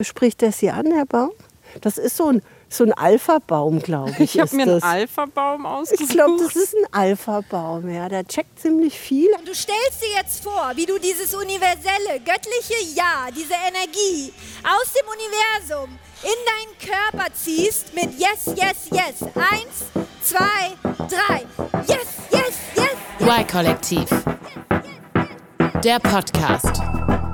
Spricht das hier an, Herr Baum? Das ist so ein, so ein Alpha-Baum, glaube ich. Ich habe mir einen Alpha-Baum ausgesucht. Ich glaube, das ist ein Alpha-Baum, ja. Der checkt ziemlich viel. Du stellst dir jetzt vor, wie du dieses universelle, göttliche Ja, diese Energie aus dem Universum in deinen Körper ziehst mit Yes, Yes, Yes. Eins, zwei, drei. Yes, Yes, Yes. yes. Y-Kollektiv. Der Podcast.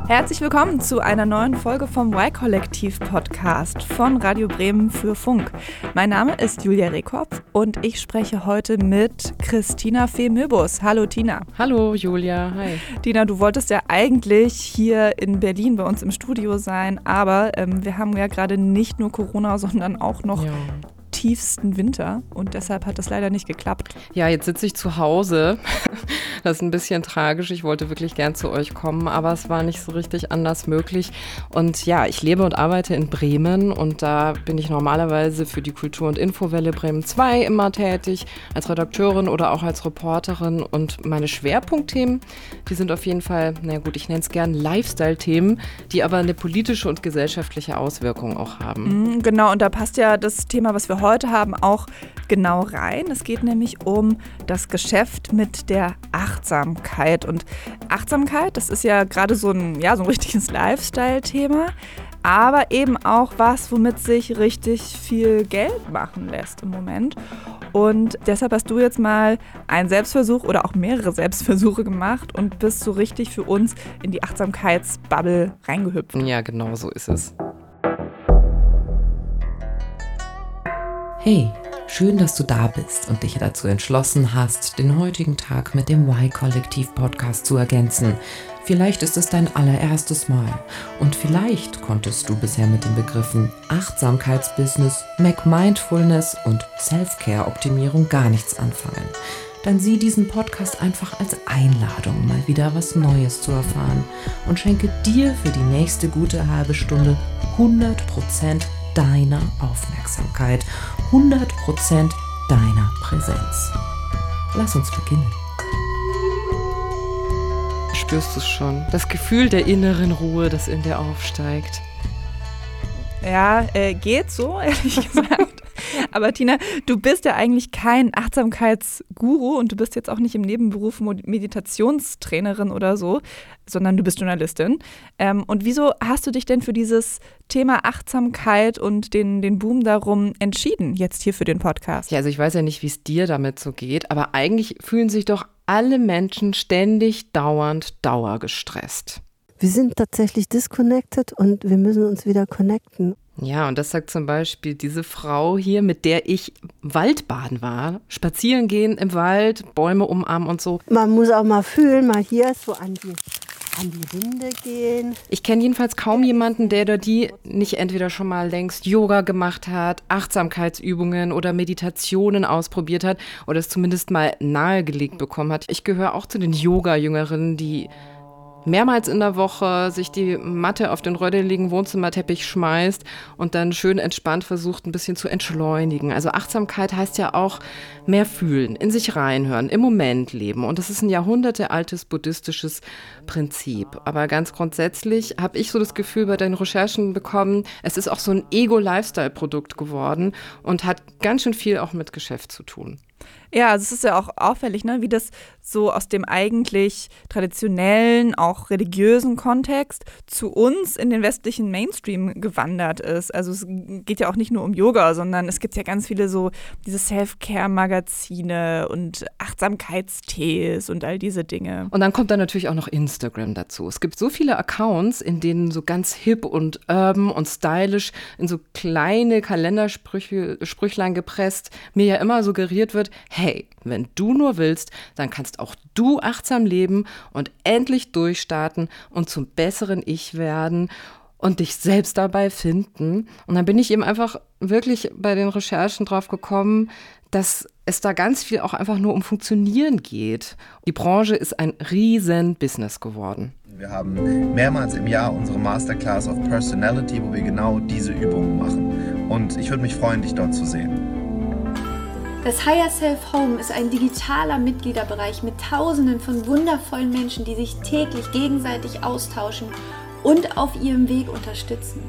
Herzlich willkommen zu einer neuen Folge vom Y-Kollektiv-Podcast von Radio Bremen für Funk. Mein Name ist Julia Rehkopf und ich spreche heute mit Christina Fee-Möbus. Hallo Tina. Hallo Julia, hi. Tina, du wolltest ja eigentlich hier in Berlin bei uns im Studio sein, aber ähm, wir haben ja gerade nicht nur Corona, sondern auch noch ja tiefsten Winter und deshalb hat das leider nicht geklappt. Ja, jetzt sitze ich zu Hause. Das ist ein bisschen tragisch. Ich wollte wirklich gern zu euch kommen, aber es war nicht so richtig anders möglich. Und ja, ich lebe und arbeite in Bremen und da bin ich normalerweise für die Kultur- und Infowelle Bremen 2 immer tätig, als Redakteurin oder auch als Reporterin. Und meine Schwerpunktthemen, die sind auf jeden Fall, na gut, ich nenne es gern Lifestyle-Themen, die aber eine politische und gesellschaftliche Auswirkung auch haben. Mhm, genau, und da passt ja das Thema, was wir heute haben, auch genau rein. Es geht nämlich um das Geschäft mit der Achtsamkeit. Und Achtsamkeit, das ist ja gerade so ein, ja, so ein richtiges Lifestyle-Thema, aber eben auch was, womit sich richtig viel Geld machen lässt im Moment. Und deshalb hast du jetzt mal einen Selbstversuch oder auch mehrere Selbstversuche gemacht und bist so richtig für uns in die Achtsamkeitsbubble reingehüpft. Ja, genau so ist es. Hey, schön, dass du da bist und dich dazu entschlossen hast, den heutigen Tag mit dem Y-Kollektiv-Podcast zu ergänzen. Vielleicht ist es dein allererstes Mal und vielleicht konntest du bisher mit den Begriffen Achtsamkeitsbusiness, Mac Mindfulness und Self-Care-Optimierung gar nichts anfangen. Dann sieh diesen Podcast einfach als Einladung, mal wieder was Neues zu erfahren und schenke dir für die nächste gute halbe Stunde 100% deiner Aufmerksamkeit, 100% deiner Präsenz. Lass uns beginnen. Spürst du es schon? Das Gefühl der inneren Ruhe, das in dir aufsteigt. Ja, äh, geht so, ehrlich gesagt. Aber Tina, du bist ja eigentlich kein Achtsamkeitsguru und du bist jetzt auch nicht im Nebenberuf Meditationstrainerin oder so, sondern du bist Journalistin. Ähm, und wieso hast du dich denn für dieses Thema Achtsamkeit und den, den Boom darum entschieden, jetzt hier für den Podcast? Ja, also ich weiß ja nicht, wie es dir damit so geht, aber eigentlich fühlen sich doch alle Menschen ständig, dauernd, dauergestresst. Wir sind tatsächlich disconnected und wir müssen uns wieder connecten. Ja, und das sagt zum Beispiel diese Frau hier, mit der ich Waldbaden war. Spazieren gehen im Wald, Bäume umarmen und so. Man muss auch mal fühlen, mal hier so an die, an die Rinde gehen. Ich kenne jedenfalls kaum jemanden, der oder die nicht entweder schon mal längst Yoga gemacht hat, Achtsamkeitsübungen oder Meditationen ausprobiert hat oder es zumindest mal nahegelegt bekommen hat. Ich gehöre auch zu den Yoga-Jüngerinnen, die mehrmals in der Woche sich die Matte auf den rödeligen Wohnzimmerteppich schmeißt und dann schön entspannt versucht, ein bisschen zu entschleunigen. Also Achtsamkeit heißt ja auch mehr fühlen, in sich reinhören, im Moment leben. Und das ist ein jahrhundertealtes buddhistisches Prinzip. Aber ganz grundsätzlich habe ich so das Gefühl bei deinen Recherchen bekommen, es ist auch so ein Ego-Lifestyle-Produkt geworden und hat ganz schön viel auch mit Geschäft zu tun. Ja, also es ist ja auch auffällig, ne, wie das so aus dem eigentlich traditionellen, auch religiösen Kontext zu uns in den westlichen Mainstream gewandert ist. Also es geht ja auch nicht nur um Yoga, sondern es gibt ja ganz viele so diese Self-Care-Magazine und Achtsamkeitstees und all diese Dinge. Und dann kommt dann natürlich auch noch Instagram dazu. Es gibt so viele Accounts, in denen so ganz hip und urban und stylisch in so kleine Kalendersprüchlein gepresst mir ja immer suggeriert wird, hey, wenn du nur willst, dann kannst auch du achtsam leben und endlich durchstarten und zum besseren Ich werden und dich selbst dabei finden. Und dann bin ich eben einfach wirklich bei den Recherchen drauf gekommen, dass es da ganz viel auch einfach nur um Funktionieren geht. Die Branche ist ein riesen Business geworden. Wir haben mehrmals im Jahr unsere Masterclass of Personality, wo wir genau diese Übungen machen. Und ich würde mich freuen, dich dort zu sehen. Das Higher Self Home ist ein digitaler Mitgliederbereich mit Tausenden von wundervollen Menschen, die sich täglich gegenseitig austauschen und auf ihrem Weg unterstützen.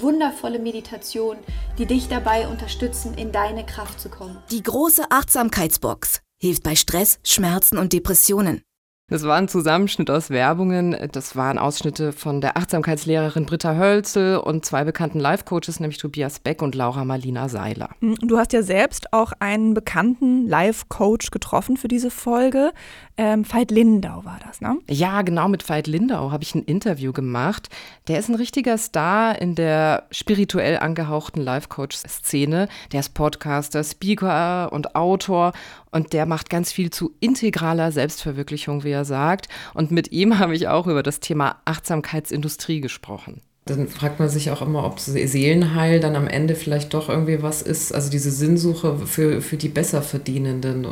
wundervolle Meditationen, die dich dabei unterstützen, in deine Kraft zu kommen. Die große Achtsamkeitsbox hilft bei Stress, Schmerzen und Depressionen. Das war ein Zusammenschnitt aus Werbungen. Das waren Ausschnitte von der Achtsamkeitslehrerin Britta Hölzel und zwei bekannten Life-Coaches, nämlich Tobias Beck und Laura Marlina Seiler. Hm, du hast ja selbst auch einen bekannten Life-Coach getroffen für diese Folge. Ähm, Veit Lindau war das, ne? Ja, genau, mit Veit Lindau habe ich ein Interview gemacht. Der ist ein richtiger Star in der spirituell angehauchten Life-Coach-Szene. Der ist Podcaster, Speaker und Autor und der macht ganz viel zu integraler Selbstverwirklichung, wie er sagt. Und mit ihm habe ich auch über das Thema Achtsamkeitsindustrie gesprochen. Dann fragt man sich auch immer, ob Seelenheil dann am Ende vielleicht doch irgendwie was ist, also diese Sinnsuche für, für die Besserverdienenden,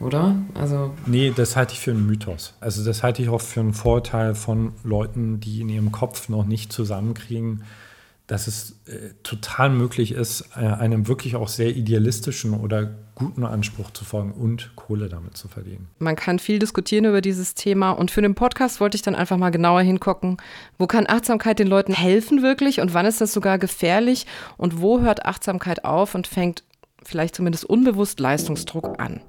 oder? Also nee, das halte ich für einen Mythos. Also das halte ich auch für einen Vorteil von Leuten, die in ihrem Kopf noch nicht zusammenkriegen, dass es äh, total möglich ist, äh, einem wirklich auch sehr idealistischen oder guten Anspruch zu folgen und Kohle damit zu verdienen. Man kann viel diskutieren über dieses Thema und für den Podcast wollte ich dann einfach mal genauer hingucken, wo kann Achtsamkeit den Leuten helfen wirklich und wann ist das sogar gefährlich und wo hört Achtsamkeit auf und fängt vielleicht zumindest unbewusst Leistungsdruck an.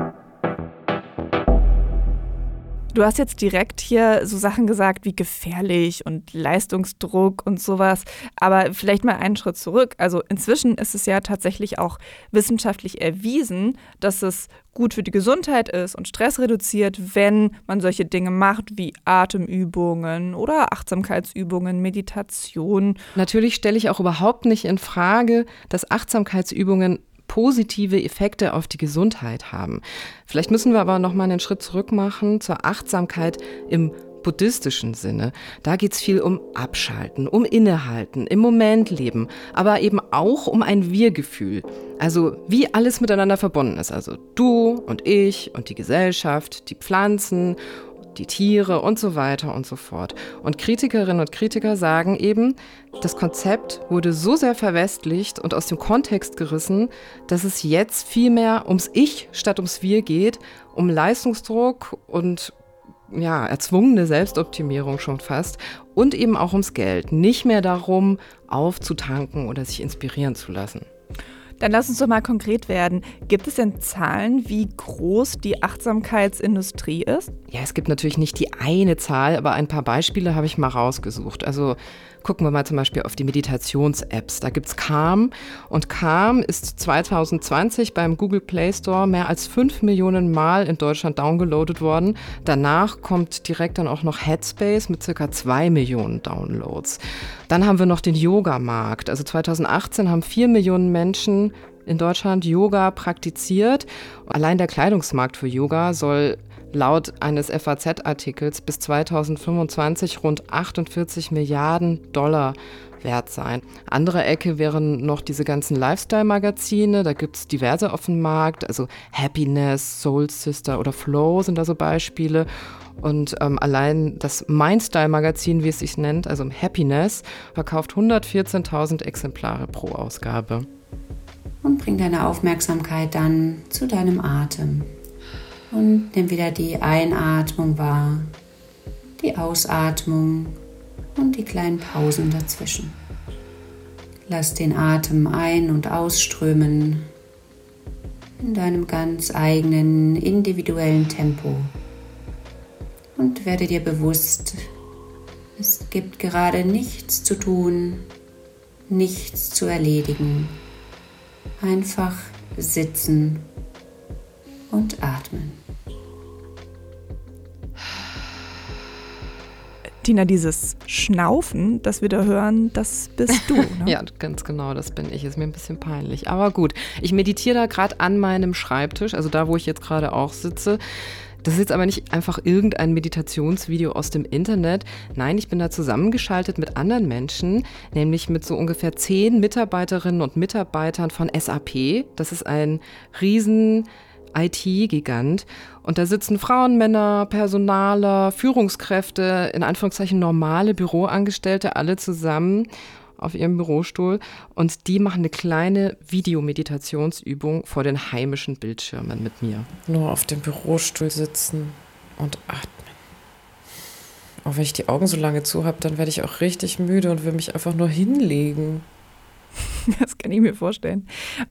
Du hast jetzt direkt hier so Sachen gesagt wie gefährlich und Leistungsdruck und sowas, aber vielleicht mal einen Schritt zurück. Also inzwischen ist es ja tatsächlich auch wissenschaftlich erwiesen, dass es gut für die Gesundheit ist und Stress reduziert, wenn man solche Dinge macht wie Atemübungen oder Achtsamkeitsübungen, Meditation. Natürlich stelle ich auch überhaupt nicht in Frage, dass Achtsamkeitsübungen positive Effekte auf die Gesundheit haben. Vielleicht müssen wir aber noch mal einen Schritt zurück machen zur Achtsamkeit im buddhistischen Sinne. Da geht es viel um Abschalten, um Innehalten, im Moment leben, aber eben auch um ein Wir-Gefühl. Also wie alles miteinander verbunden ist. Also du und ich und die Gesellschaft, die Pflanzen die Tiere und so weiter und so fort. Und Kritikerinnen und Kritiker sagen eben, das Konzept wurde so sehr verwestlicht und aus dem Kontext gerissen, dass es jetzt viel mehr ums Ich statt ums Wir geht, um Leistungsdruck und ja, erzwungene Selbstoptimierung schon fast und eben auch ums Geld. Nicht mehr darum, aufzutanken oder sich inspirieren zu lassen. Dann lass uns doch mal konkret werden. Gibt es denn Zahlen, wie groß die Achtsamkeitsindustrie ist? Ja, es gibt natürlich nicht die eine Zahl, aber ein paar Beispiele habe ich mal rausgesucht. Also Gucken wir mal zum Beispiel auf die Meditations-Apps. Da gibt es Calm und Calm ist 2020 beim Google Play Store mehr als 5 Millionen Mal in Deutschland downgeloadet worden. Danach kommt direkt dann auch noch Headspace mit circa 2 Millionen Downloads. Dann haben wir noch den Yoga-Markt. Also 2018 haben 4 Millionen Menschen in Deutschland Yoga praktiziert. Allein der Kleidungsmarkt für Yoga soll laut eines FAZ-Artikels bis 2025 rund 48 Milliarden Dollar wert sein. Andere Ecke wären noch diese ganzen Lifestyle-Magazine. Da gibt es diverse auf dem Markt. Also Happiness, Soul Sister oder Flow sind da so Beispiele. Und ähm, allein das Mindstyle-Magazin, wie es sich nennt, also Happiness, verkauft 114.000 Exemplare pro Ausgabe. Und bring deine Aufmerksamkeit dann zu deinem Atem. Und nimm wieder die Einatmung wahr, die Ausatmung und die kleinen Pausen dazwischen. Lass den Atem ein- und ausströmen in deinem ganz eigenen individuellen Tempo. Und werde dir bewusst, es gibt gerade nichts zu tun, nichts zu erledigen. Einfach sitzen und atmen. Tina, dieses Schnaufen, das wir da hören, das bist du. Ne? ja, ganz genau, das bin ich. Ist mir ein bisschen peinlich. Aber gut, ich meditiere da gerade an meinem Schreibtisch, also da, wo ich jetzt gerade auch sitze. Das ist jetzt aber nicht einfach irgendein Meditationsvideo aus dem Internet. Nein, ich bin da zusammengeschaltet mit anderen Menschen, nämlich mit so ungefähr zehn Mitarbeiterinnen und Mitarbeitern von SAP. Das ist ein riesen IT-Gigant. Und da sitzen Frauen, Männer, Personaler, Führungskräfte, in Anführungszeichen normale Büroangestellte, alle zusammen auf ihrem Bürostuhl. Und die machen eine kleine Videomeditationsübung vor den heimischen Bildschirmen mit mir. Nur auf dem Bürostuhl sitzen und atmen. Auch wenn ich die Augen so lange zu habe, dann werde ich auch richtig müde und will mich einfach nur hinlegen. Das kann ich mir vorstellen.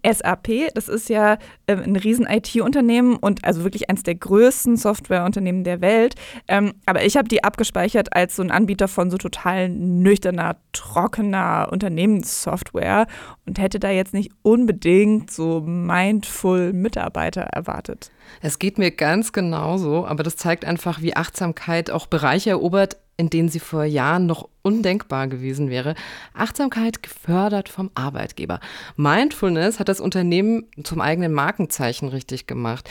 SAP, das ist ja äh, ein riesen IT-Unternehmen und also wirklich eines der größten Softwareunternehmen der Welt. Ähm, aber ich habe die abgespeichert als so ein Anbieter von so total nüchterner, trockener Unternehmenssoftware und hätte da jetzt nicht unbedingt so mindful Mitarbeiter erwartet. Es geht mir ganz genauso, aber das zeigt einfach, wie Achtsamkeit auch Bereiche erobert, in denen sie vor Jahren noch undenkbar gewesen wäre. Achtsamkeit gefördert vom Arbeitgeber. Mindfulness hat das Unternehmen zum eigenen Markenzeichen richtig gemacht.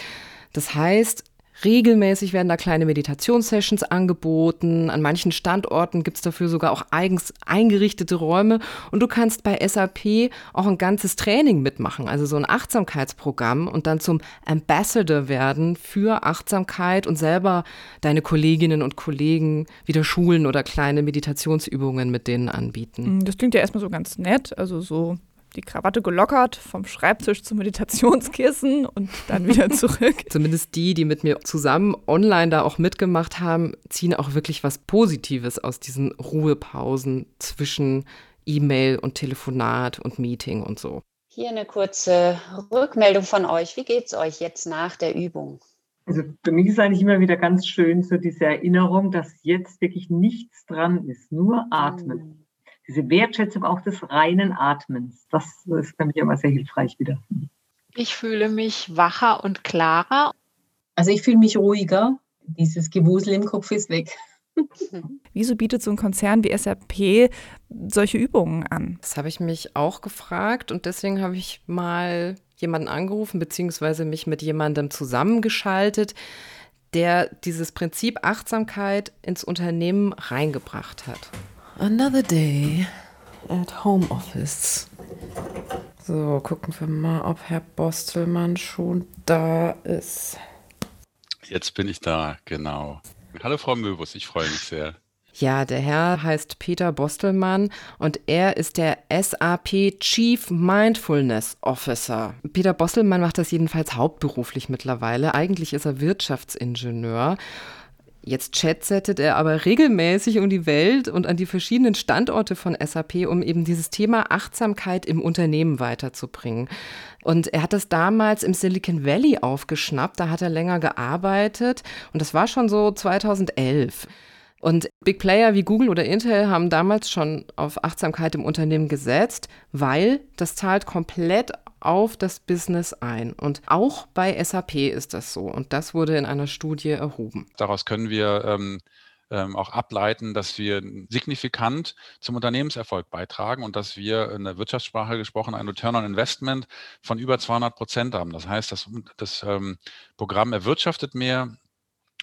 Das heißt, Regelmäßig werden da kleine Meditationssessions angeboten. An manchen Standorten gibt es dafür sogar auch eigens eingerichtete Räume. Und du kannst bei SAP auch ein ganzes Training mitmachen, also so ein Achtsamkeitsprogramm und dann zum Ambassador werden für Achtsamkeit und selber deine Kolleginnen und Kollegen wieder schulen oder kleine Meditationsübungen mit denen anbieten. Das klingt ja erstmal so ganz nett, also so die Krawatte gelockert, vom Schreibtisch zum Meditationskissen und dann wieder zurück. Zumindest die, die mit mir zusammen online da auch mitgemacht haben, ziehen auch wirklich was Positives aus diesen Ruhepausen zwischen E-Mail und Telefonat und Meeting und so. Hier eine kurze Rückmeldung von euch. Wie geht es euch jetzt nach der Übung? Also für mich ist eigentlich immer wieder ganz schön so diese Erinnerung, dass jetzt wirklich nichts dran ist, nur atmen. Diese Wertschätzung auch des reinen Atmens. Das ist für mich immer sehr hilfreich wieder. Ich fühle mich wacher und klarer. Also ich fühle mich ruhiger. Dieses Gewusel im Kopf ist weg. Wieso bietet so ein Konzern wie SAP solche Übungen an? Das habe ich mich auch gefragt und deswegen habe ich mal jemanden angerufen beziehungsweise mich mit jemandem zusammengeschaltet, der dieses Prinzip Achtsamkeit ins Unternehmen reingebracht hat. Another day at home office. So, gucken wir mal, ob Herr Bostelmann schon da ist. Jetzt bin ich da, genau. Hallo Frau Möbus, ich freue mich sehr. Ja, der Herr heißt Peter Bostelmann und er ist der SAP Chief Mindfulness Officer. Peter Bostelmann macht das jedenfalls hauptberuflich mittlerweile. Eigentlich ist er Wirtschaftsingenieur Jetzt chatsettet er aber regelmäßig um die Welt und an die verschiedenen Standorte von SAP, um eben dieses Thema Achtsamkeit im Unternehmen weiterzubringen. Und er hat das damals im Silicon Valley aufgeschnappt, da hat er länger gearbeitet und das war schon so 2011. Und Big Player wie Google oder Intel haben damals schon auf Achtsamkeit im Unternehmen gesetzt, weil das zahlt komplett auf das Business ein. Und auch bei SAP ist das so. Und das wurde in einer Studie erhoben. Daraus können wir ähm, ähm, auch ableiten, dass wir signifikant zum Unternehmenserfolg beitragen und dass wir in der Wirtschaftssprache gesprochen ein Return on Investment von über 200 Prozent haben. Das heißt, das, das ähm, Programm erwirtschaftet mehr,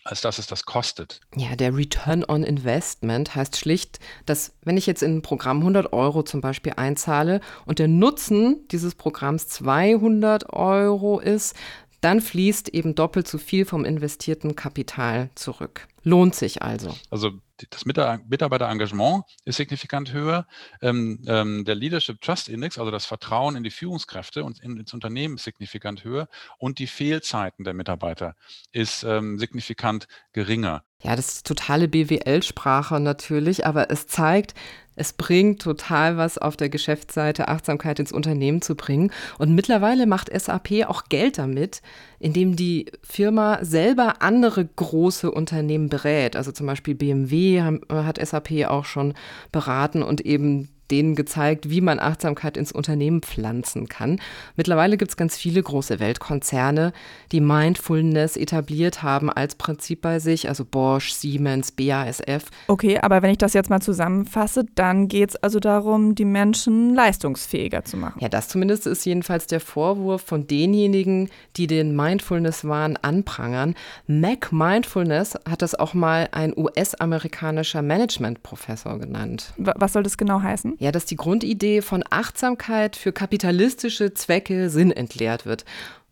als dass es das kostet. Ja, der Return on Investment heißt schlicht, dass wenn ich jetzt in ein Programm 100 Euro zum Beispiel einzahle und der Nutzen dieses Programms 200 Euro ist, dann fließt eben doppelt so viel vom investierten Kapital zurück. Lohnt sich also. Also das Mitarbeiterengagement ist signifikant höher. Ähm, ähm, der Leadership Trust Index, also das Vertrauen in die Führungskräfte und in, ins Unternehmen ist signifikant höher. Und die Fehlzeiten der Mitarbeiter ist ähm, signifikant geringer. Ja, das ist totale BWL-Sprache natürlich, aber es zeigt, es bringt total was auf der Geschäftsseite, Achtsamkeit ins Unternehmen zu bringen. Und mittlerweile macht SAP auch Geld damit, indem die Firma selber andere große Unternehmen berät. Also zum Beispiel BMW hat SAP auch schon beraten und eben denen gezeigt, wie man Achtsamkeit ins Unternehmen pflanzen kann. Mittlerweile gibt es ganz viele große Weltkonzerne, die Mindfulness etabliert haben als Prinzip bei sich, also Bosch, Siemens, BASF. Okay, aber wenn ich das jetzt mal zusammenfasse, dann geht es also darum, die Menschen leistungsfähiger zu machen. Ja, das zumindest ist jedenfalls der Vorwurf von denjenigen, die den Mindfulness-Wahn anprangern. Mac Mindfulness hat das auch mal ein US-amerikanischer Management-Professor genannt. Was soll das genau heißen? Ja, dass die Grundidee von Achtsamkeit für kapitalistische Zwecke sinnentleert wird.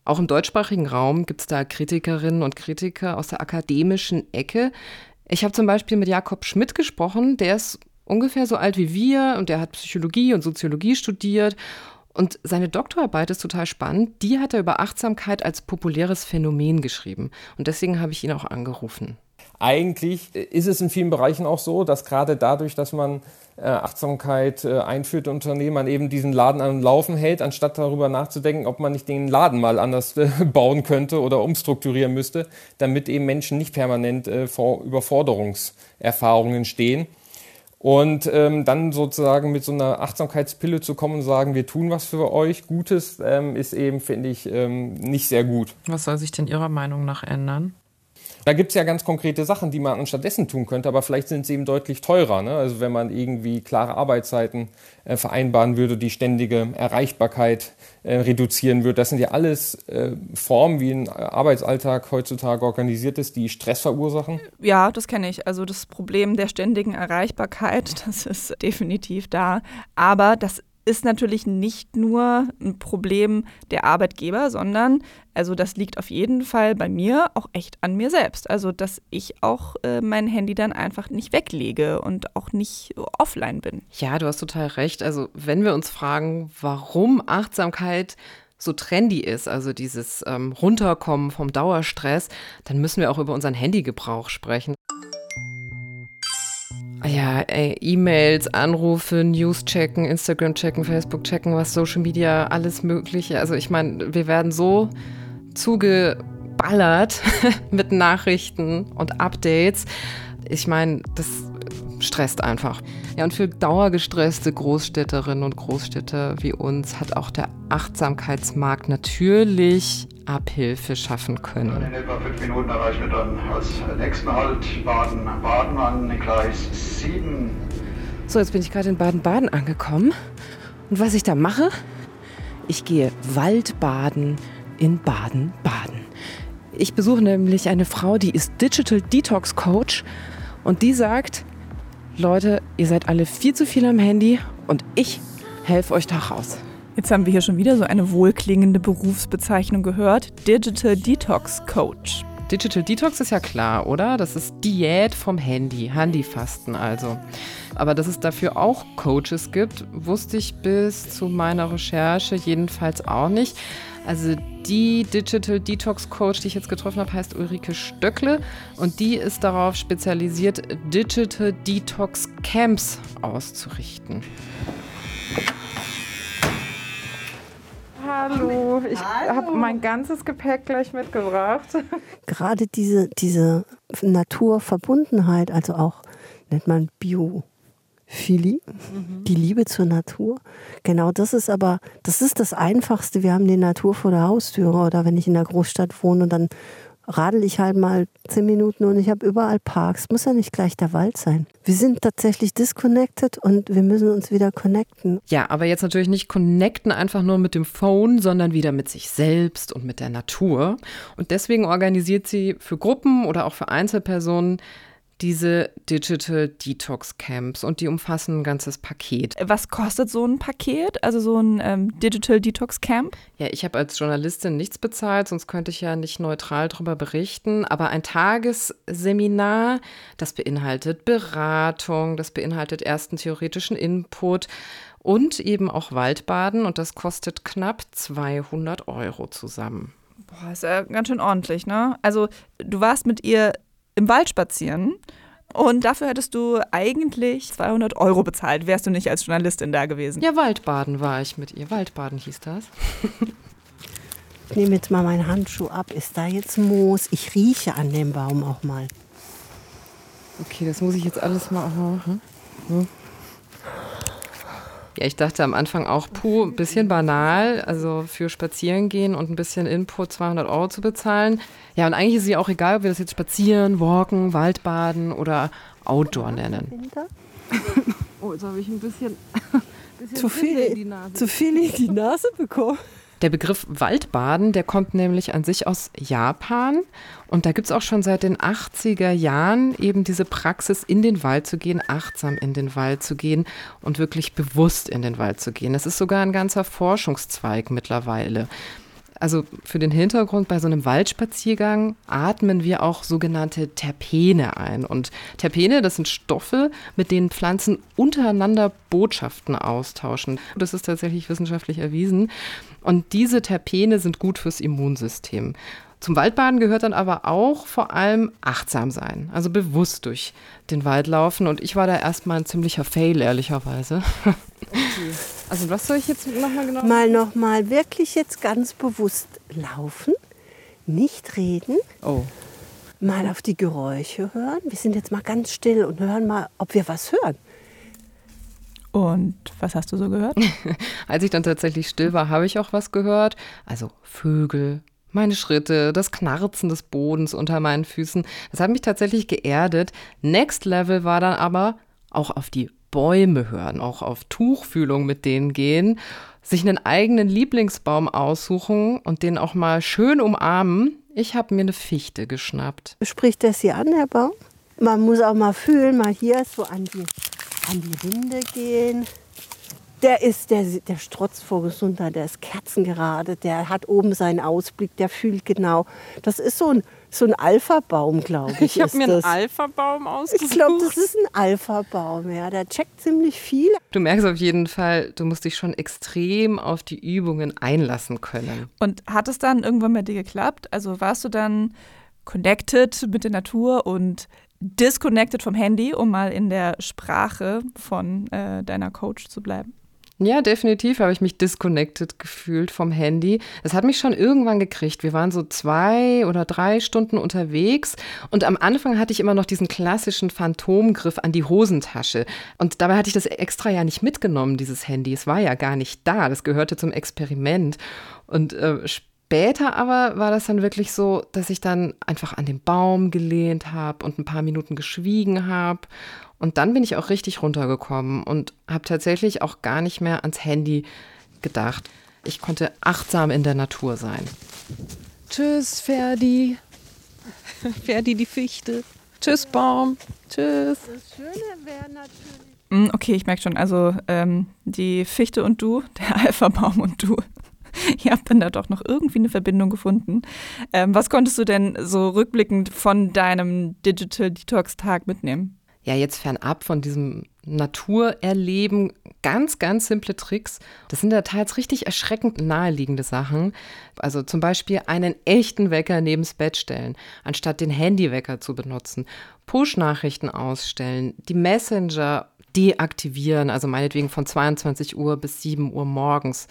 Auch im deutschsprachigen Raum gibt es da Kritikerinnen und Kritiker aus der akademischen Ecke. Ich habe zum Beispiel mit Jakob Schmidt gesprochen, der ist ungefähr so alt wie wir und der hat Psychologie und Soziologie studiert. Und seine Doktorarbeit ist total spannend. Die hat er über Achtsamkeit als populäres Phänomen geschrieben. Und deswegen habe ich ihn auch angerufen. eigentlich ist es in vielen Bereichen auch so, dass gerade dadurch, dass man Achtsamkeit äh, einführt in Unternehmen, man eben diesen Laden am Laufen hält, anstatt darüber nachzudenken, ob man nicht den Laden mal anders äh, bauen könnte oder umstrukturieren müsste, damit eben Menschen nicht permanent vor Überforderungserfahrungen stehen. Und ähm, dann sozusagen mit so einer Achtsamkeitspille zu kommen und sagen, wir tun was für euch Gutes, ähm, ist eben, finde ich, ähm, nicht sehr gut. Was soll sich denn Ihrer Meinung nach ändern? Da gibt es ja ganz konkrete Sachen, die man anstattdessen tun könnte, aber vielleicht sind sie eben deutlich teurer. Ne? Also wenn man irgendwie klare Arbeitszeiten äh, vereinbaren würde, die ständige Erreichbarkeit äh, reduzieren würde. Das sind ja alles äh, Formen, wie ein Arbeitsalltag heutzutage organisiert ist, die Stress verursachen. Ja, das kenne ich. Also das Problem der ständigen Erreichbarkeit, das ist definitiv da. Aber das ist natürlich nicht nur ein Problem der Arbeitgeber, sondern also das liegt auf jeden Fall bei mir auch echt an mir selbst. Also dass ich auch äh, mein Handy dann einfach nicht weglege und auch nicht offline bin. Ja, du hast total recht. Also wenn wir uns fragen, warum Achtsamkeit so trendy ist, also dieses ähm, Runterkommen vom Dauerstress, dann müssen wir auch über unseren Handygebrauch sprechen. Ja, E-Mails, Anrufe, News checken, Instagram checken, Facebook checken, was Social Media, alles Mögliche. Also ich meine, wir werden so zugeballert mit Nachrichten und Updates. Ich meine, das stresst einfach. Ja, und für dauergestresste Großstädterinnen und Großstädter wie uns hat auch der Achtsamkeitsmarkt natürlich Abhilfe schaffen können. In etwa fünf Minuten erreichen wir dann als nächsten Halt Baden-Baden an Gleis 7. So, jetzt bin ich gerade in Baden-Baden angekommen. Und was ich da mache? Ich gehe Waldbaden in Baden-Baden. Ich besuche nämlich eine Frau, die ist Digital Detox Coach und die sagt, Leute, ihr seid alle viel zu viel am Handy und ich helfe euch da raus. Jetzt haben wir hier schon wieder so eine wohlklingende Berufsbezeichnung gehört. Digital Detox Coach. Digital Detox ist ja klar, oder? Das ist Diät vom Handy, Handyfasten also. Aber dass es dafür auch Coaches gibt, wusste ich bis zu meiner Recherche jedenfalls auch nicht. Also die Digital Detox Coach, die ich jetzt getroffen habe, heißt Ulrike Stöckle und die ist darauf spezialisiert, Digital Detox Camps auszurichten. Hallo, ich habe mein ganzes Gepäck gleich mitgebracht. Gerade diese, diese Naturverbundenheit, also auch nennt man Biophilie, mhm. die Liebe zur Natur. Genau das ist aber, das ist das Einfachste. Wir haben die Natur vor der Haustüre oder wenn ich in der Großstadt wohne, dann radel ich halt mal zehn Minuten und ich habe überall Parks. Muss ja nicht gleich der Wald sein. Wir sind tatsächlich disconnected und wir müssen uns wieder connecten. Ja, aber jetzt natürlich nicht connecten einfach nur mit dem Phone, sondern wieder mit sich selbst und mit der Natur. Und deswegen organisiert sie für Gruppen oder auch für Einzelpersonen diese Digital Detox Camps und die umfassen ein ganzes Paket. Was kostet so ein Paket, also so ein ähm, Digital Detox Camp? Ja, ich habe als Journalistin nichts bezahlt, sonst könnte ich ja nicht neutral darüber berichten. Aber ein Tagesseminar, das beinhaltet Beratung, das beinhaltet ersten theoretischen Input und eben auch Waldbaden und das kostet knapp 200 Euro zusammen. Boah, ist ja ganz schön ordentlich, ne? Also du warst mit ihr im Wald spazieren. Und dafür hättest du eigentlich 200 Euro bezahlt, wärst du nicht als Journalistin da gewesen. Ja, Waldbaden war ich mit ihr. Waldbaden hieß das. ich nehme jetzt mal meinen Handschuh ab. Ist da jetzt Moos? Ich rieche an dem Baum auch mal. Okay, das muss ich jetzt alles mal machen. Hm? Ja, ich dachte am Anfang auch, puh, ein bisschen banal, also für Spazieren gehen und ein bisschen Input 200 Euro zu bezahlen. Ja, und eigentlich ist es ja auch egal, ob wir das jetzt Spazieren, Walken, Waldbaden oder Outdoor nennen. oh, jetzt habe ich ein bisschen, bisschen zu, viel, in die Nase. zu viel in die Nase bekommen. Der Begriff Waldbaden, der kommt nämlich an sich aus Japan. Und da gibt es auch schon seit den 80er Jahren eben diese Praxis, in den Wald zu gehen, achtsam in den Wald zu gehen und wirklich bewusst in den Wald zu gehen. Das ist sogar ein ganzer Forschungszweig mittlerweile. Also für den Hintergrund bei so einem Waldspaziergang atmen wir auch sogenannte Terpene ein. Und Terpene, das sind Stoffe, mit denen Pflanzen untereinander Botschaften austauschen. Das ist tatsächlich wissenschaftlich erwiesen. Und diese Terpene sind gut fürs Immunsystem. Zum Waldbaden gehört dann aber auch vor allem achtsam sein, also bewusst durch den Wald laufen. Und ich war da erstmal ein ziemlicher Fail, ehrlicherweise. Okay. Also was soll ich jetzt nochmal genau? Mal nochmal wirklich jetzt ganz bewusst laufen, nicht reden. Oh. Mal auf die Geräusche hören. Wir sind jetzt mal ganz still und hören mal, ob wir was hören. Und was hast du so gehört? Als ich dann tatsächlich still war, habe ich auch was gehört. Also Vögel, meine Schritte, das Knarzen des Bodens unter meinen Füßen. Das hat mich tatsächlich geerdet. Next Level war dann aber auch auf die Bäume hören, auch auf Tuchfühlung mit denen gehen, sich einen eigenen Lieblingsbaum aussuchen und den auch mal schön umarmen. Ich habe mir eine Fichte geschnappt. Spricht das hier an, Herr Baum? Man muss auch mal fühlen, mal hier so an die, an die Rinde gehen der ist, der, der strotzt vor Gesundheit, der ist kerzengerade, der hat oben seinen Ausblick, der fühlt genau. Das ist so ein, so ein Alpha-Baum, glaube ich. Ich habe mir einen Alpha-Baum ausgesucht. Ich glaube, das ist ein Alpha-Baum, ja. Der checkt ziemlich viel. Du merkst auf jeden Fall, du musst dich schon extrem auf die Übungen einlassen können. Und hat es dann irgendwann bei dir geklappt? Also warst du dann connected mit der Natur und disconnected vom Handy, um mal in der Sprache von äh, deiner Coach zu bleiben? Ja, definitiv habe ich mich disconnected gefühlt vom Handy. Es hat mich schon irgendwann gekriegt. Wir waren so zwei oder drei Stunden unterwegs und am Anfang hatte ich immer noch diesen klassischen Phantomgriff an die Hosentasche. Und dabei hatte ich das extra ja nicht mitgenommen, dieses Handy. Es war ja gar nicht da. Das gehörte zum Experiment. Und äh, aber war das dann wirklich so, dass ich dann einfach an den Baum gelehnt habe und ein paar Minuten geschwiegen habe und dann bin ich auch richtig runtergekommen und habe tatsächlich auch gar nicht mehr ans Handy gedacht. Ich konnte achtsam in der Natur sein. Tschüss, Ferdi. Ferdi die Fichte. Tschüss, Baum. Tschüss. Das Schöne wäre natürlich. Hm, okay, ich merke schon. Also ähm, die Fichte und du, der Alpha-Baum und du. Ihr habt dann da doch noch irgendwie eine Verbindung gefunden. Ähm, was konntest du denn so rückblickend von deinem Digital Detox-Tag mitnehmen? ja jetzt fernab von diesem Naturerleben ganz, ganz simple Tricks. Das sind ja teils richtig erschreckend naheliegende Sachen. Also zum Beispiel einen echten Wecker neben's Bett stellen, anstatt den Handywecker zu benutzen. Push-Nachrichten ausstellen, die Messenger deaktivieren, also meinetwegen von 22 Uhr bis 7 Uhr morgens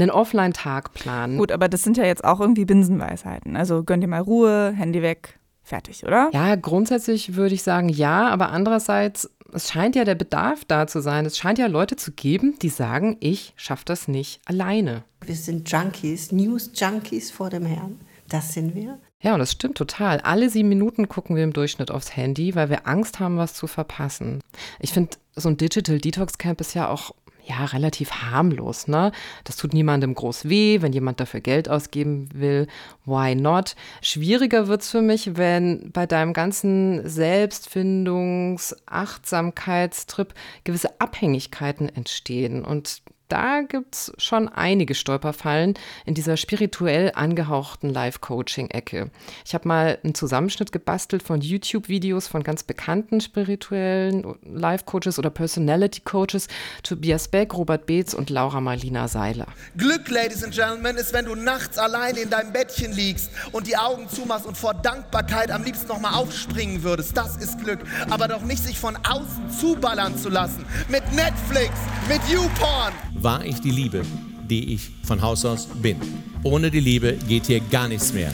einen Offline-Tag planen. Gut, aber das sind ja jetzt auch irgendwie Binsenweisheiten. Also gönn dir mal Ruhe, Handy weg, fertig, oder? Ja, grundsätzlich würde ich sagen ja, aber andererseits, es scheint ja der Bedarf da zu sein. Es scheint ja Leute zu geben, die sagen, ich schaffe das nicht alleine. Wir sind Junkies, News-Junkies vor dem Herrn. Das sind wir. Ja, und das stimmt total. Alle sieben Minuten gucken wir im Durchschnitt aufs Handy, weil wir Angst haben, was zu verpassen. Ich finde, so ein Digital Detox Camp ist ja auch ja, relativ harmlos. Ne? Das tut niemandem groß weh, wenn jemand dafür Geld ausgeben will. Why not? Schwieriger wird es für mich, wenn bei deinem ganzen Selbstfindungs-, Achtsamkeitstrip gewisse Abhängigkeiten entstehen. Und da gibt es schon einige Stolperfallen in dieser spirituell angehauchten Live-Coaching-Ecke. Ich habe mal einen Zusammenschnitt gebastelt von YouTube-Videos von ganz bekannten spirituellen Live-Coaches oder Personality-Coaches, Tobias Beck, Robert Beetz und Laura Marlina Seiler. Glück, Ladies and Gentlemen, ist, wenn du nachts allein in deinem Bettchen liegst und die Augen zumachst und vor Dankbarkeit am liebsten nochmal aufspringen würdest. Das ist Glück. Aber doch nicht sich von außen zuballern zu lassen. Mit Netflix, mit YouPorn war ich die Liebe, die ich von Haus aus bin. Ohne die Liebe geht hier gar nichts mehr.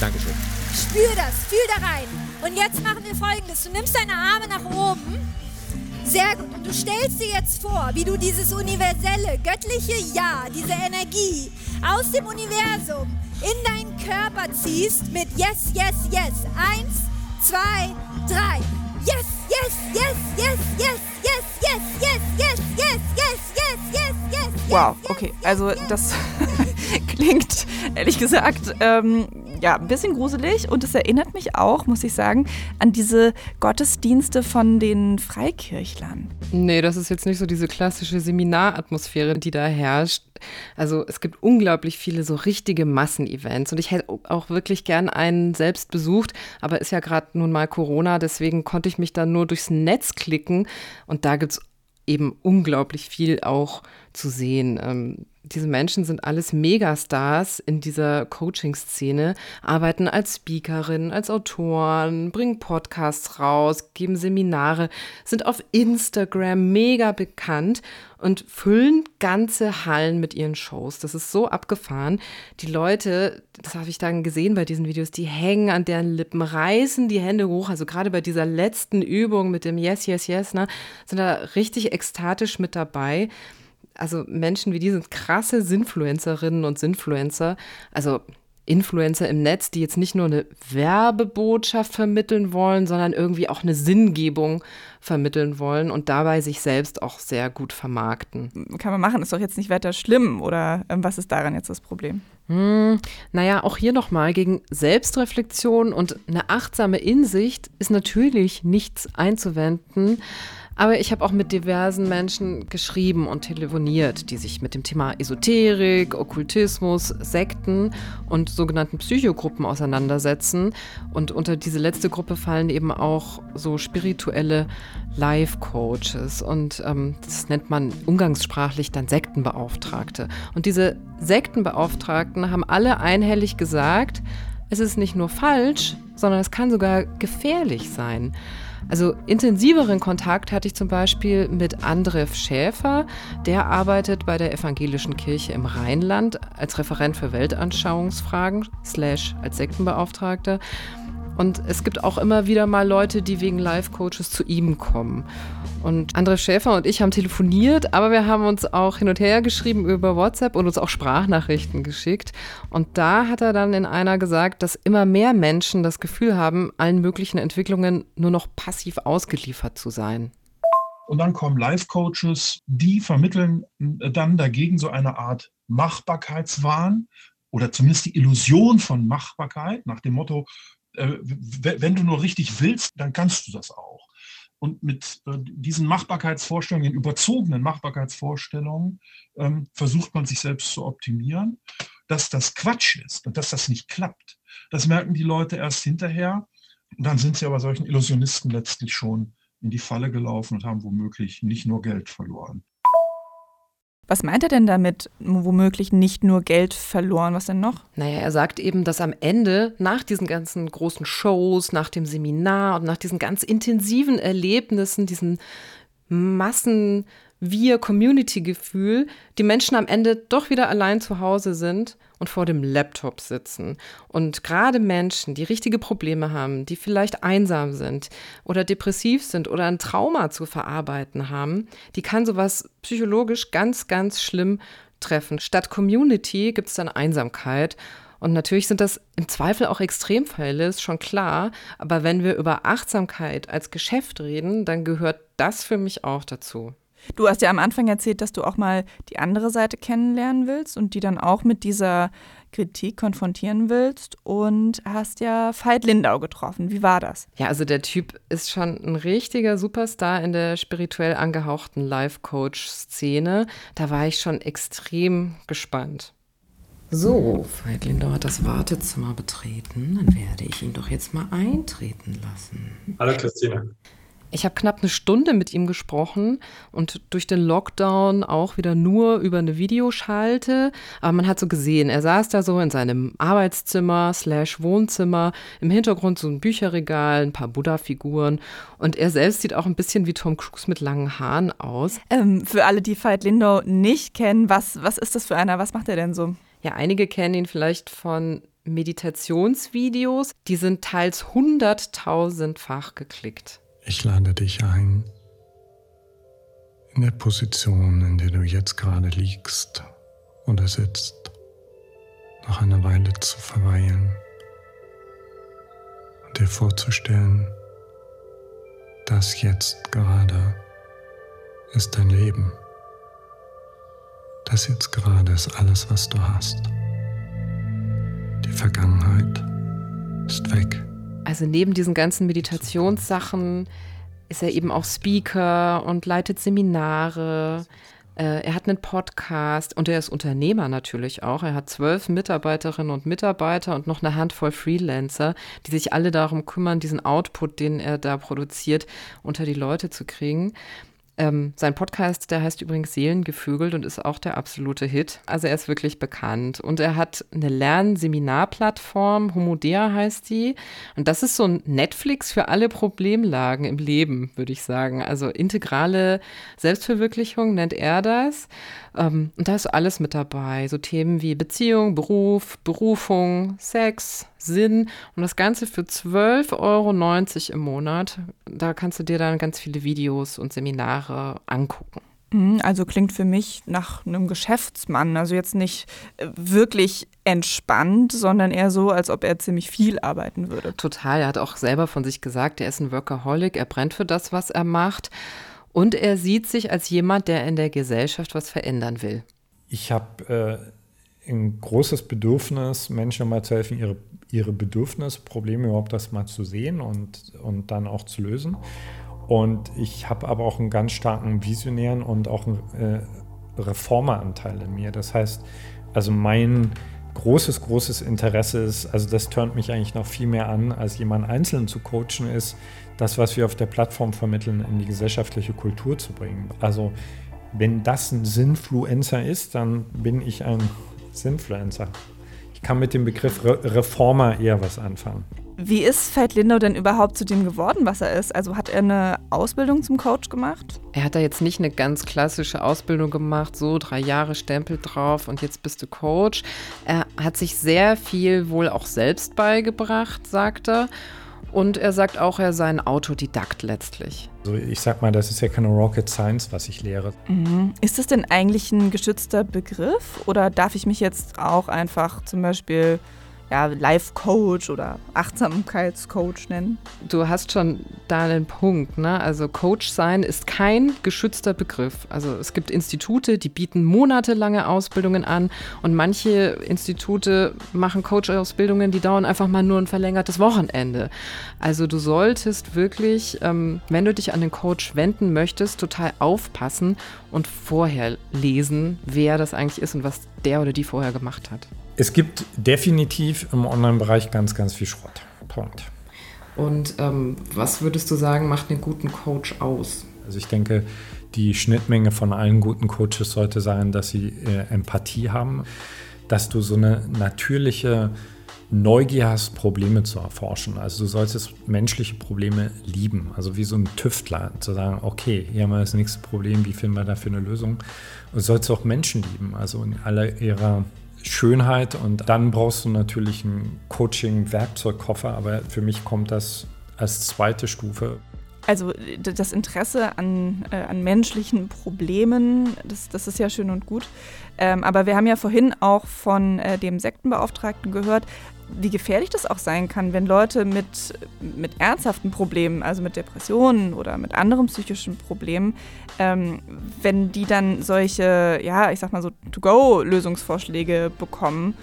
Dankeschön. Spür das, fühl da rein. Und jetzt machen wir folgendes. Du nimmst deine Arme nach oben. Sehr gut. Und du stellst dir jetzt vor, wie du dieses universelle, göttliche Ja, diese Energie aus dem Universum in deinen Körper ziehst mit Yes, Yes, Yes. Eins, zwei, drei. Yes, yes, yes, yes, yes, yes, yes, yes, yes, yes, yes, yes, yes, yes. Wow, okay, also das klingt ehrlich gesagt ähm, ja ein bisschen gruselig und es erinnert mich auch, muss ich sagen, an diese Gottesdienste von den Freikirchlern. Nee, das ist jetzt nicht so diese klassische Seminaratmosphäre, die da herrscht. Also es gibt unglaublich viele so richtige Massenevents und ich hätte auch wirklich gern einen selbst besucht, aber ist ja gerade nun mal Corona, deswegen konnte ich mich dann nur durchs Netz klicken und da gibt es eben unglaublich viel auch zu sehen. Ähm, diese Menschen sind alles Megastars in dieser Coaching-Szene, arbeiten als Speakerinnen, als Autoren, bringen Podcasts raus, geben Seminare, sind auf Instagram mega bekannt und füllen ganze Hallen mit ihren Shows. Das ist so abgefahren. Die Leute, das habe ich dann gesehen bei diesen Videos, die hängen an deren Lippen, reißen die Hände hoch. Also gerade bei dieser letzten Übung mit dem Yes, Yes, Yes, ne, sind da richtig ekstatisch mit dabei also Menschen wie die sind krasse Sinfluencerinnen und Sinfluencer. Also Influencer im Netz, die jetzt nicht nur eine Werbebotschaft vermitteln wollen, sondern irgendwie auch eine Sinngebung vermitteln wollen und dabei sich selbst auch sehr gut vermarkten. Kann man machen, ist doch jetzt nicht weiter schlimm oder ähm, was ist daran jetzt das Problem? Hm, naja, auch hier nochmal, gegen Selbstreflexion und eine achtsame Insicht ist natürlich nichts einzuwenden. Aber ich habe auch mit diversen Menschen geschrieben und telefoniert, die sich mit dem Thema Esoterik, Okkultismus, Sekten und sogenannten Psychogruppen auseinandersetzen. Und unter diese letzte Gruppe fallen eben auch so spirituelle Life-Coaches. Und ähm, das nennt man umgangssprachlich dann Sektenbeauftragte. Und diese Sektenbeauftragten haben alle einhellig gesagt, es ist nicht nur falsch, sondern es kann sogar gefährlich sein. Also intensiveren Kontakt hatte ich zum Beispiel mit Andref Schäfer. Der arbeitet bei der Evangelischen Kirche im Rheinland als Referent für Weltanschauungsfragen, slash als Sektenbeauftragter. Und es gibt auch immer wieder mal Leute, die wegen Life-Coaches zu ihm kommen. Und André Schäfer und ich haben telefoniert, aber wir haben uns auch hin und her geschrieben über WhatsApp und uns auch Sprachnachrichten geschickt. Und da hat er dann in einer gesagt, dass immer mehr Menschen das Gefühl haben, allen möglichen Entwicklungen nur noch passiv ausgeliefert zu sein. Und dann kommen Life-Coaches, die vermitteln dann dagegen so eine Art Machbarkeitswahn oder zumindest die Illusion von Machbarkeit nach dem Motto, äh, wenn du nur richtig willst, dann kannst du das auch. Und mit äh, diesen Machbarkeitsvorstellungen, den überzogenen Machbarkeitsvorstellungen, ähm, versucht man sich selbst zu optimieren. Dass das Quatsch ist und dass das nicht klappt, das merken die Leute erst hinterher. Und dann sind sie aber solchen Illusionisten letztlich schon in die Falle gelaufen und haben womöglich nicht nur Geld verloren. Was meint er denn damit, womöglich nicht nur Geld verloren? Was denn noch? Naja, er sagt eben, dass am Ende, nach diesen ganzen großen Shows, nach dem Seminar und nach diesen ganz intensiven Erlebnissen, diesen Massen, wir Community-Gefühl, die Menschen am Ende doch wieder allein zu Hause sind und vor dem Laptop sitzen. Und gerade Menschen, die richtige Probleme haben, die vielleicht einsam sind oder depressiv sind oder ein Trauma zu verarbeiten haben, die kann sowas psychologisch ganz, ganz schlimm treffen. Statt Community gibt es dann Einsamkeit. Und natürlich sind das im Zweifel auch Extremfälle, ist schon klar. Aber wenn wir über Achtsamkeit als Geschäft reden, dann gehört das für mich auch dazu. Du hast ja am Anfang erzählt, dass du auch mal die andere Seite kennenlernen willst und die dann auch mit dieser Kritik konfrontieren willst und hast ja Veit Lindau getroffen. Wie war das? Ja, also der Typ ist schon ein richtiger Superstar in der spirituell angehauchten Life-Coach-Szene. Da war ich schon extrem gespannt. So, Veit Lindau hat das Wartezimmer betreten. Dann werde ich ihn doch jetzt mal eintreten lassen. Hallo Christine. Ich habe knapp eine Stunde mit ihm gesprochen und durch den Lockdown auch wieder nur über eine Videoschalte. Aber man hat so gesehen, er saß da so in seinem Arbeitszimmer slash Wohnzimmer, im Hintergrund so ein Bücherregal, ein paar Buddha-Figuren und er selbst sieht auch ein bisschen wie Tom Cruise mit langen Haaren aus. Ähm, für alle, die Veit Lindau nicht kennen, was, was ist das für einer? Was macht er denn so? Ja, einige kennen ihn vielleicht von Meditationsvideos. Die sind teils hunderttausendfach geklickt. Ich lade dich ein, in der Position, in der du jetzt gerade liegst oder sitzt, noch eine Weile zu verweilen und dir vorzustellen, das jetzt gerade ist dein Leben. Das jetzt gerade ist alles, was du hast. Die Vergangenheit ist weg. Also neben diesen ganzen Meditationssachen ist er eben auch Speaker und leitet Seminare. Äh, er hat einen Podcast und er ist Unternehmer natürlich auch. Er hat zwölf Mitarbeiterinnen und Mitarbeiter und noch eine Handvoll Freelancer, die sich alle darum kümmern, diesen Output, den er da produziert, unter die Leute zu kriegen. Ähm, sein Podcast, der heißt übrigens Seelengevögelt und ist auch der absolute Hit. Also er ist wirklich bekannt. Und er hat eine Lernseminarplattform, Homodea heißt die. Und das ist so ein Netflix für alle Problemlagen im Leben, würde ich sagen. Also integrale Selbstverwirklichung nennt er das. Ähm, und da ist alles mit dabei. So Themen wie Beziehung, Beruf, Berufung, Sex, Sinn. Und das Ganze für 12,90 Euro im Monat. Da kannst du dir dann ganz viele Videos und Seminare angucken. Mhm, also klingt für mich nach einem Geschäftsmann. Also jetzt nicht äh, wirklich entspannt, sondern eher so, als ob er ziemlich viel arbeiten würde. Total. Er hat auch selber von sich gesagt, er ist ein Workaholic, er brennt für das, was er macht. Und er sieht sich als jemand, der in der Gesellschaft was verändern will. Ich habe äh, ein großes Bedürfnis, Menschen mal zu helfen, ihre, ihre Bedürfnisse, Probleme überhaupt das mal zu sehen und, und dann auch zu lösen. Und ich habe aber auch einen ganz starken visionären und auch einen äh, Reformeranteil in mir. Das heißt, also mein großes, großes Interesse ist, also das turnt mich eigentlich noch viel mehr an, als jemand einzeln zu coachen, ist, das, was wir auf der Plattform vermitteln, in die gesellschaftliche Kultur zu bringen. Also wenn das ein Sinnfluencer ist, dann bin ich ein Sinfluencer. Ich kann mit dem Begriff Re Reformer eher was anfangen. Wie ist Veit Lindau denn überhaupt zu dem geworden, was er ist? Also hat er eine Ausbildung zum Coach gemacht? Er hat da jetzt nicht eine ganz klassische Ausbildung gemacht, so drei Jahre Stempel drauf und jetzt bist du Coach. Er hat sich sehr viel wohl auch selbst beigebracht, sagt er. Und er sagt auch, er sei ein Autodidakt letztlich. Also ich sag mal, das ist ja keine Rocket Science, was ich lehre. Mhm. Ist das denn eigentlich ein geschützter Begriff? Oder darf ich mich jetzt auch einfach zum Beispiel ja, Life-Coach oder Achtsamkeitscoach nennen. Du hast schon da einen Punkt. Ne? Also Coach sein ist kein geschützter Begriff. Also es gibt Institute, die bieten monatelange Ausbildungen an und manche Institute machen Coach-Ausbildungen, die dauern einfach mal nur ein verlängertes Wochenende. Also du solltest wirklich, ähm, wenn du dich an den Coach wenden möchtest, total aufpassen und vorher lesen, wer das eigentlich ist und was der oder die vorher gemacht hat. Es gibt definitiv im Online-Bereich ganz, ganz viel Schrott. Punkt. Und ähm, was würdest du sagen, macht einen guten Coach aus? Also ich denke, die Schnittmenge von allen guten Coaches sollte sein, dass sie äh, Empathie haben, dass du so eine natürliche Neugier hast, Probleme zu erforschen. Also du solltest menschliche Probleme lieben, also wie so ein Tüftler, zu sagen, okay, hier haben wir das nächste Problem, wie finden wir dafür eine Lösung? Und du sollst auch Menschen lieben, also in aller ihrer Schönheit und dann brauchst du natürlich einen Coaching-Werkzeugkoffer, aber für mich kommt das als zweite Stufe. Also das Interesse an, äh, an menschlichen Problemen, das, das ist ja schön und gut. Ähm, aber wir haben ja vorhin auch von äh, dem Sektenbeauftragten gehört, wie gefährlich das auch sein kann, wenn Leute mit, mit ernsthaften Problemen, also mit Depressionen oder mit anderen psychischen Problemen, ähm, wenn die dann solche, ja, ich sag mal so To-Go-Lösungsvorschläge bekommen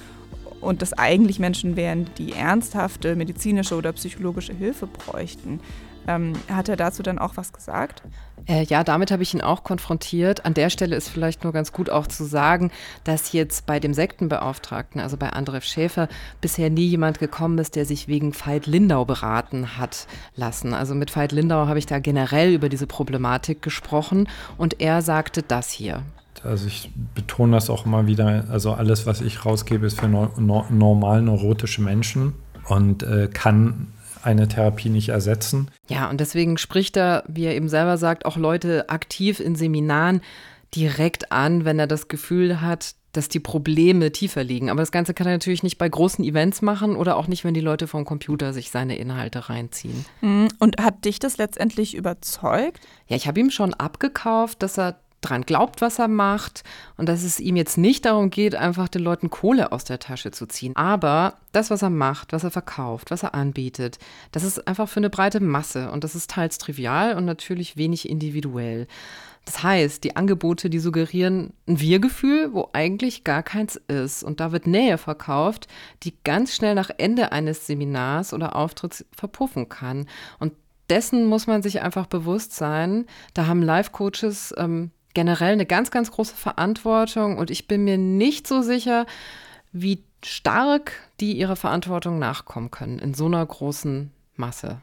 und das eigentlich Menschen wären, die ernsthafte medizinische oder psychologische Hilfe bräuchten. Ähm, hat er dazu dann auch was gesagt? Äh, ja, damit habe ich ihn auch konfrontiert. An der Stelle ist vielleicht nur ganz gut auch zu sagen, dass jetzt bei dem Sektenbeauftragten, also bei André Schäfer, bisher nie jemand gekommen ist, der sich wegen Veit Lindau beraten hat lassen. Also mit Veit Lindau habe ich da generell über diese Problematik gesprochen und er sagte das hier. Also ich betone das auch immer wieder, also alles, was ich rausgebe, ist für no no normal neurotische Menschen und äh, kann eine Therapie nicht ersetzen. Ja, und deswegen spricht er, wie er eben selber sagt, auch Leute aktiv in Seminaren direkt an, wenn er das Gefühl hat, dass die Probleme tiefer liegen. Aber das Ganze kann er natürlich nicht bei großen Events machen oder auch nicht, wenn die Leute vom Computer sich seine Inhalte reinziehen. Mhm. Und hat dich das letztendlich überzeugt? Ja, ich habe ihm schon abgekauft, dass er dran glaubt, was er macht und dass es ihm jetzt nicht darum geht, einfach den Leuten Kohle aus der Tasche zu ziehen. Aber das, was er macht, was er verkauft, was er anbietet, das ist einfach für eine breite Masse und das ist teils trivial und natürlich wenig individuell. Das heißt, die Angebote, die suggerieren ein Wir-Gefühl, wo eigentlich gar keins ist. Und da wird Nähe verkauft, die ganz schnell nach Ende eines Seminars oder Auftritts verpuffen kann. Und dessen muss man sich einfach bewusst sein. Da haben Life-Coaches ähm, generell eine ganz, ganz große Verantwortung und ich bin mir nicht so sicher, wie stark die ihrer Verantwortung nachkommen können in so einer großen Masse.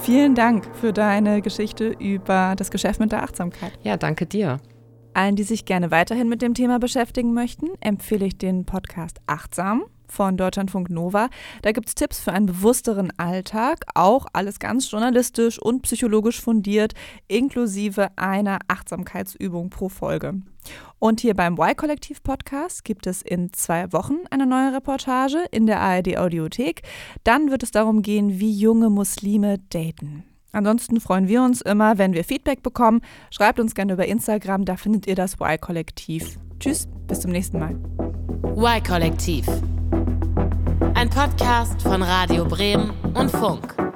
Vielen Dank für deine Geschichte über das Geschäft mit der Achtsamkeit. Ja, danke dir. Allen, die sich gerne weiterhin mit dem Thema beschäftigen möchten, empfehle ich den Podcast Achtsam von Deutschlandfunk Nova. Da gibt es Tipps für einen bewussteren Alltag, auch alles ganz journalistisch und psychologisch fundiert, inklusive einer Achtsamkeitsübung pro Folge. Und hier beim Y-Kollektiv-Podcast gibt es in zwei Wochen eine neue Reportage in der ARD-Audiothek. Dann wird es darum gehen, wie junge Muslime daten. Ansonsten freuen wir uns immer, wenn wir Feedback bekommen. Schreibt uns gerne über Instagram, da findet ihr das Y-Kollektiv. Tschüss, bis zum nächsten Mal. Y-Kollektiv. Ein Podcast von Radio Bremen und Funk.